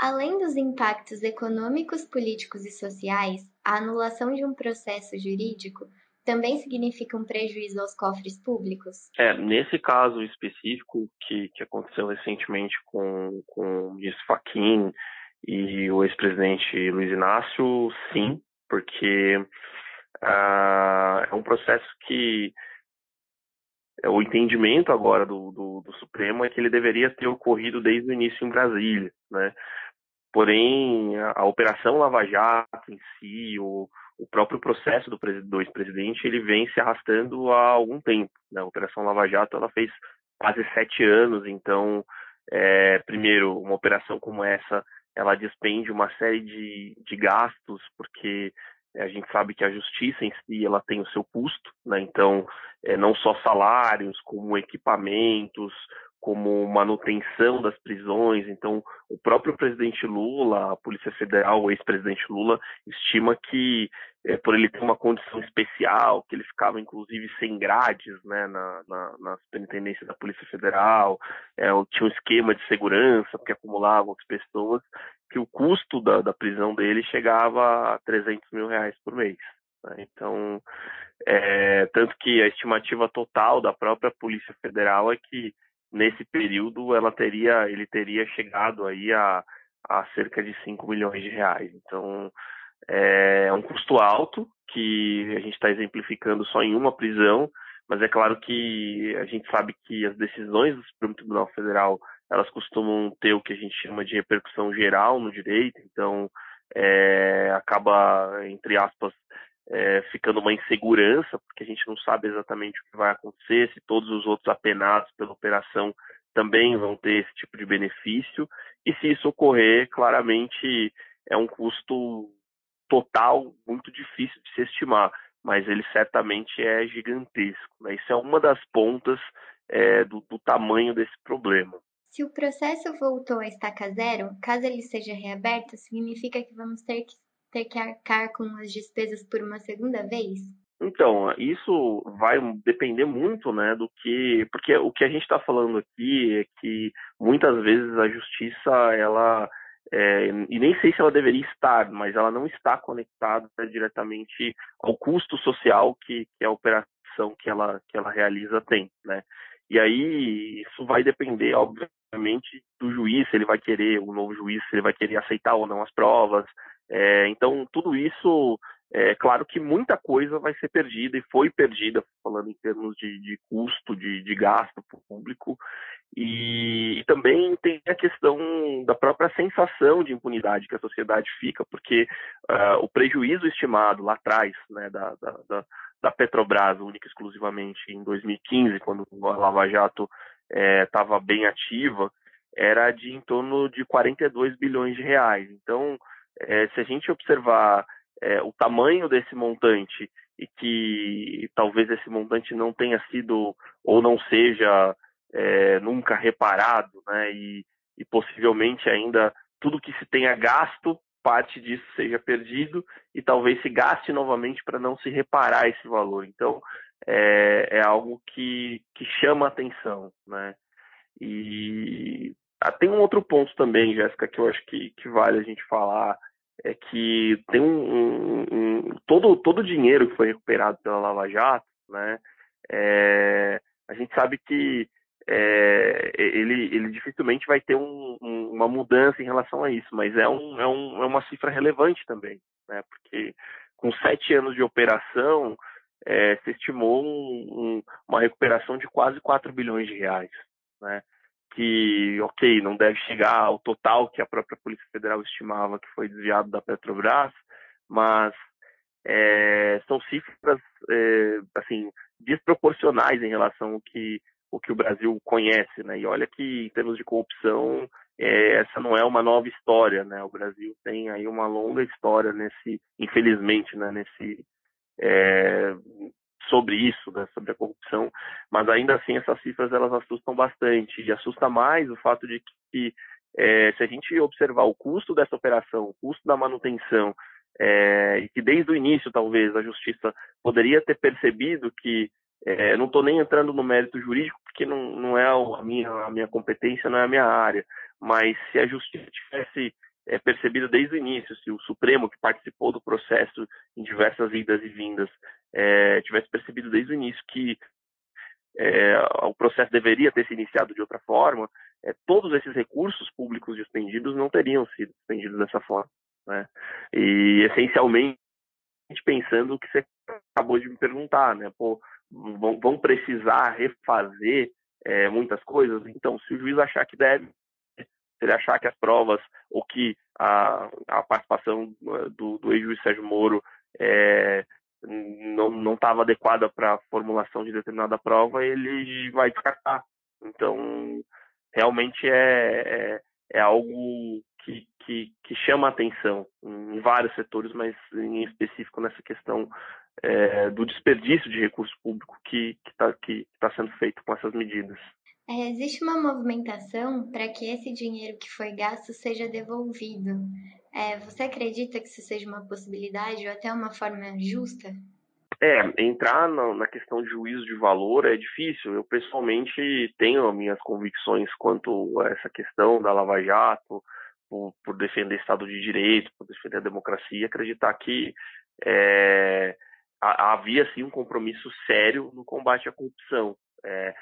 Além dos impactos econômicos, políticos e sociais, a anulação de um processo jurídico também significa um prejuízo aos cofres públicos? É, nesse caso específico que, que aconteceu recentemente com, com o ministro Fachin e o ex-presidente Luiz Inácio, sim, porque uh, é um processo que é, o entendimento agora do, do, do, Supremo é que ele deveria ter ocorrido desde o início em Brasília, né? Porém, a, a Operação Lava Jato em si, o, o próprio processo do, do ex-presidente, ele vem se arrastando há algum tempo. Né? A Operação Lava Jato, ela fez quase sete anos, então, é, primeiro, uma operação como essa, ela despende uma série de, de gastos, porque a gente sabe que a justiça em si ela tem o seu custo, né? então é, não só salários, como equipamentos, como manutenção das prisões. Então, o próprio presidente Lula, a Polícia Federal, o ex-presidente Lula, estima que, é, por ele ter uma condição especial, que ele ficava inclusive sem grades né, na, na, na superintendência da Polícia Federal, é, tinha um esquema de segurança, porque acumulavam as pessoas, que o custo da, da prisão dele chegava a 300 mil reais por mês. Né? Então, é, tanto que a estimativa total da própria Polícia Federal é que nesse período ela teria, ele teria chegado aí a, a cerca de 5 milhões de reais. Então, é, é um custo alto que a gente está exemplificando só em uma prisão, mas é claro que a gente sabe que as decisões do Supremo Tribunal Federal elas costumam ter o que a gente chama de repercussão geral no direito, então é, acaba, entre aspas, é, ficando uma insegurança, porque a gente não sabe exatamente o que vai acontecer, se todos os outros apenados pela operação também vão ter esse tipo de benefício, e se isso ocorrer, claramente é um custo total muito difícil de se estimar, mas ele certamente é gigantesco. Né? Isso é uma das pontas é, do, do tamanho desse problema. Se o processo voltou a estaca zero, caso ele seja reaberto, significa que vamos ter que ter que arcar com as despesas por uma segunda vez? Então, isso vai depender muito, né, do que, porque o que a gente está falando aqui é que muitas vezes a justiça, ela, é, e nem sei se ela deveria estar, mas ela não está conectada diretamente ao custo social que, que a operação que ela, que ela realiza tem, né. E aí isso vai depender, obviamente, do juiz, se ele vai querer, o novo juiz, se ele vai querer aceitar ou não as provas, é, então, tudo isso, é claro que muita coisa vai ser perdida e foi perdida, falando em termos de, de custo, de, de gasto público, e, e, também tem a questão da própria sensação de impunidade que a sociedade fica, porque uh, o prejuízo estimado lá atrás, né, da, da, da Petrobras, única e exclusivamente em 2015, quando a Lava Jato estava é, bem ativa, era de em torno de 42 bilhões de reais. Então, é, se a gente observar é, o tamanho desse montante e que talvez esse montante não tenha sido ou não seja é, nunca reparado, né, e, e possivelmente ainda tudo que se tenha gasto, parte disso seja perdido e talvez se gaste novamente para não se reparar esse valor. Então, é, é algo que, que chama atenção, né? E tem um outro ponto também, Jéssica, que eu acho que, que vale a gente falar, é que tem um, um, um, todo todo o dinheiro que foi recuperado pela Lava Jato, né? É, a gente sabe que é, ele, ele dificilmente vai ter um, uma mudança em relação a isso, mas é, um, é, um, é uma cifra relevante também, né? Porque com sete anos de operação, é, se estimou uma recuperação de quase 4 bilhões de reais, né? Que, ok, não deve chegar ao total que a própria Polícia Federal estimava que foi desviado da Petrobras, mas é, são cifras, é, assim, desproporcionais em relação ao que o que o Brasil conhece, né? E olha que em termos de corrupção, é, essa não é uma nova história, né? O Brasil tem aí uma longa história nesse, infelizmente, né? Nesse é, sobre isso, né, sobre a corrupção, mas ainda assim essas cifras elas assustam bastante. E assusta mais o fato de que é, se a gente observar o custo dessa operação, o custo da manutenção, é, e que desde o início talvez a justiça poderia ter percebido que é, não estou nem entrando no mérito jurídico porque não, não é a minha, a minha competência, não é a minha área, mas se a justiça tivesse é, percebida desde o início, se o Supremo, que participou do processo em diversas idas e vindas, é, tivesse percebido desde o início que é, o processo deveria ter se iniciado de outra forma, é, todos esses recursos públicos dispendidos não teriam sido dispendidos dessa forma. Né? E, essencialmente, pensando o que você acabou de me perguntar, né? Pô, vão, vão precisar refazer é, muitas coisas, então, se o juiz achar que deve, se ele achar que as provas ou que a, a participação do, do ex-juiz Sérgio Moro é, não estava adequada para a formulação de determinada prova, ele vai descartar. Então, realmente é, é, é algo que, que, que, chama atenção em vários setores, mas em específico nessa questão é, do desperdício de recurso público que está que tá sendo feito com essas medidas. É, existe uma movimentação para que esse dinheiro que foi gasto seja devolvido. É, você acredita que isso seja uma possibilidade ou até uma forma justa? É, entrar na, na, questão de juízo de valor é difícil. Eu pessoalmente tenho minhas convicções quanto a essa questão da Lava Jato, por, por defender Estado de Direito, por defender a democracia, acreditar que é, havia sim um compromisso sério no combate à corrupção. É,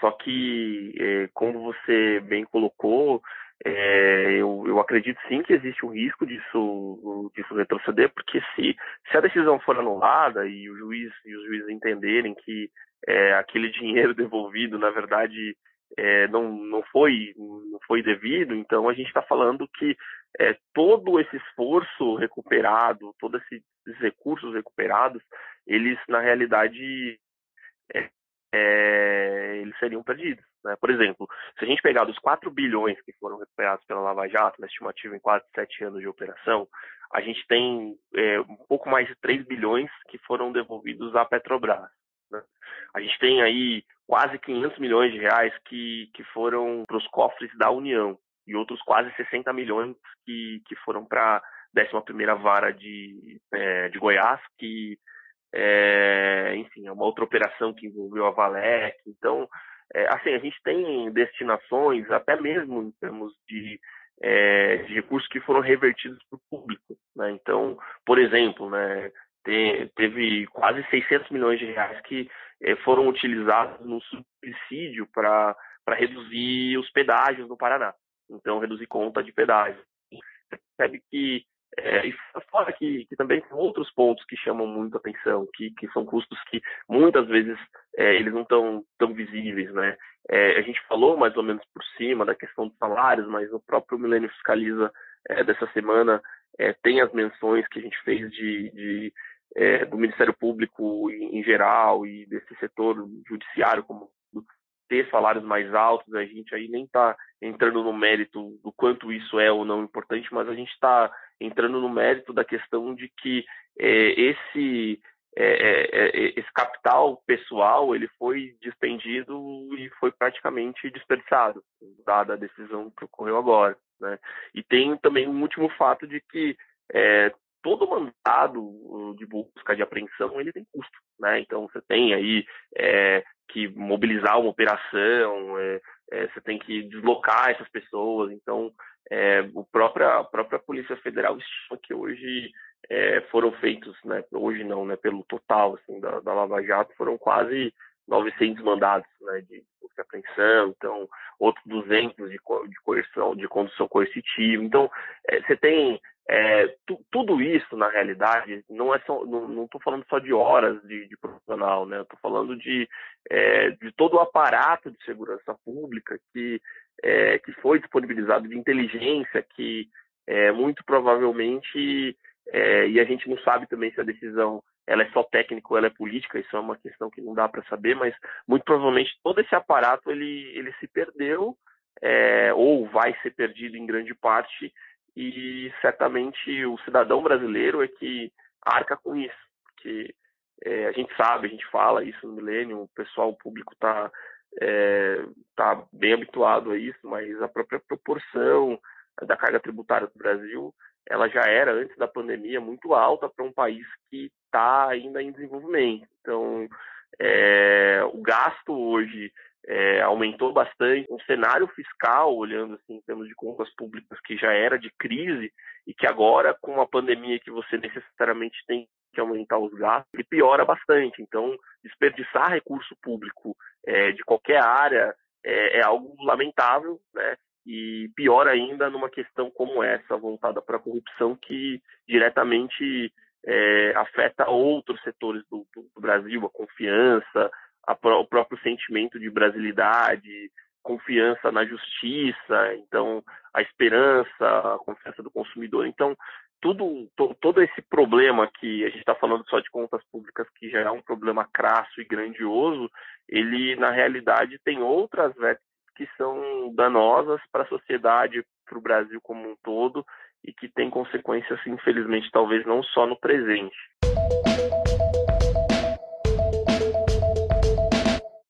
só que, é, como você bem colocou, é, eu, eu, acredito sim que existe um risco disso, disso retroceder, porque se, se a decisão for anulada e o juiz e os juízes entenderem que é, aquele dinheiro devolvido, na verdade, é, não, não, foi, não foi devido, então a gente está falando que é, todo esse esforço recuperado, todos esses recursos recuperados, eles na realidade é, é, eles seriam perdidos. Né? Por exemplo, se a gente pegar dos 4 bilhões que foram recuperados pela Lava Jato, na estimativa em quase 7 anos de operação, a gente tem é, um pouco mais de 3 bilhões que foram devolvidos à Petrobras. Né? A gente tem aí quase 500 milhões de reais que, que foram para os cofres da União e outros quase 60 milhões que, que foram para a 11ª Vara de, é, de Goiás, que é, enfim, é uma outra operação que envolveu a Valec. Então, é, assim, a gente tem destinações, até mesmo em termos de, é, de recursos que foram revertidos para o público. Né? Então, por exemplo, né, te, teve quase 600 milhões de reais que é, foram utilizados no subsídio para reduzir os pedágios no Paraná. Então, reduzir conta de pedágio. Você percebe que é, fora que, que, também tem outros pontos que chamam muito atenção, que, que são custos que muitas vezes é, eles não estão tão visíveis, né? É, a gente falou mais ou menos por cima da questão dos salários, mas o próprio Milênio Fiscaliza é, dessa semana é, tem as menções que a gente fez de, de é, do Ministério Público em, em, geral e desse setor judiciário como ter salários mais altos, a gente aí nem está entrando no mérito do quanto isso é ou não importante, mas a gente está entrando no mérito da questão de que é, esse é, é, é, esse capital pessoal ele foi dispendido e foi praticamente desperdiçado, dada a decisão que ocorreu agora. Né? E tem também um último fato de que é, todo mandado de busca de apreensão ele tem custo, né? Então você tem aí é, que mobilizar uma operação, é, você tem que deslocar essas pessoas. Então é, o própria, a própria Polícia Federal estima que hoje é, foram feitos, né? Hoje não, né? Pelo total assim da, da Lava Jato foram quase 900 mandados né, de busca apreensão, então outros 200 de, de coerção, de condução coercitiva. Então, é, você tem é, tu, tudo isso, na realidade, não é só, não estou falando só de horas de, de profissional, né? Estou falando de, é, de todo o aparato de segurança pública que, é, que foi disponibilizado de inteligência, que é, muito provavelmente, é, e a gente não sabe também se a decisão ela é só técnica ou ela é política, isso é uma questão que não dá para saber, mas muito provavelmente todo esse aparato ele, ele se perdeu é, ou vai ser perdido em grande parte e certamente o cidadão brasileiro é que arca com isso, porque é, a gente sabe, a gente fala isso no milênio, o pessoal público está é, tá bem habituado a isso, mas a própria proporção da carga tributária do Brasil, ela já era antes da pandemia muito alta para um país que está ainda em desenvolvimento. Então, é, o gasto hoje é, aumentou bastante. Um cenário fiscal, olhando assim, em termos de contas públicas, que já era de crise e que agora, com uma pandemia que você necessariamente tem que aumentar os gastos, ele piora bastante. Então, desperdiçar recurso público é, de qualquer área é, é, algo lamentável, né? E pior ainda numa questão como essa, voltada para a corrupção, que diretamente é, afeta outros setores do, do, Brasil, a confiança, a, o próprio sentimento de brasilidade, confiança na justiça, então a esperança, a confiança do consumidor. Então, tudo, to, todo esse problema que a gente está falando só de contas públicas, que já é um problema crasso e grandioso, ele na realidade tem outras vértices que são danosas para a sociedade, para o Brasil como um todo, e que tem consequências, infelizmente, talvez não só no presente.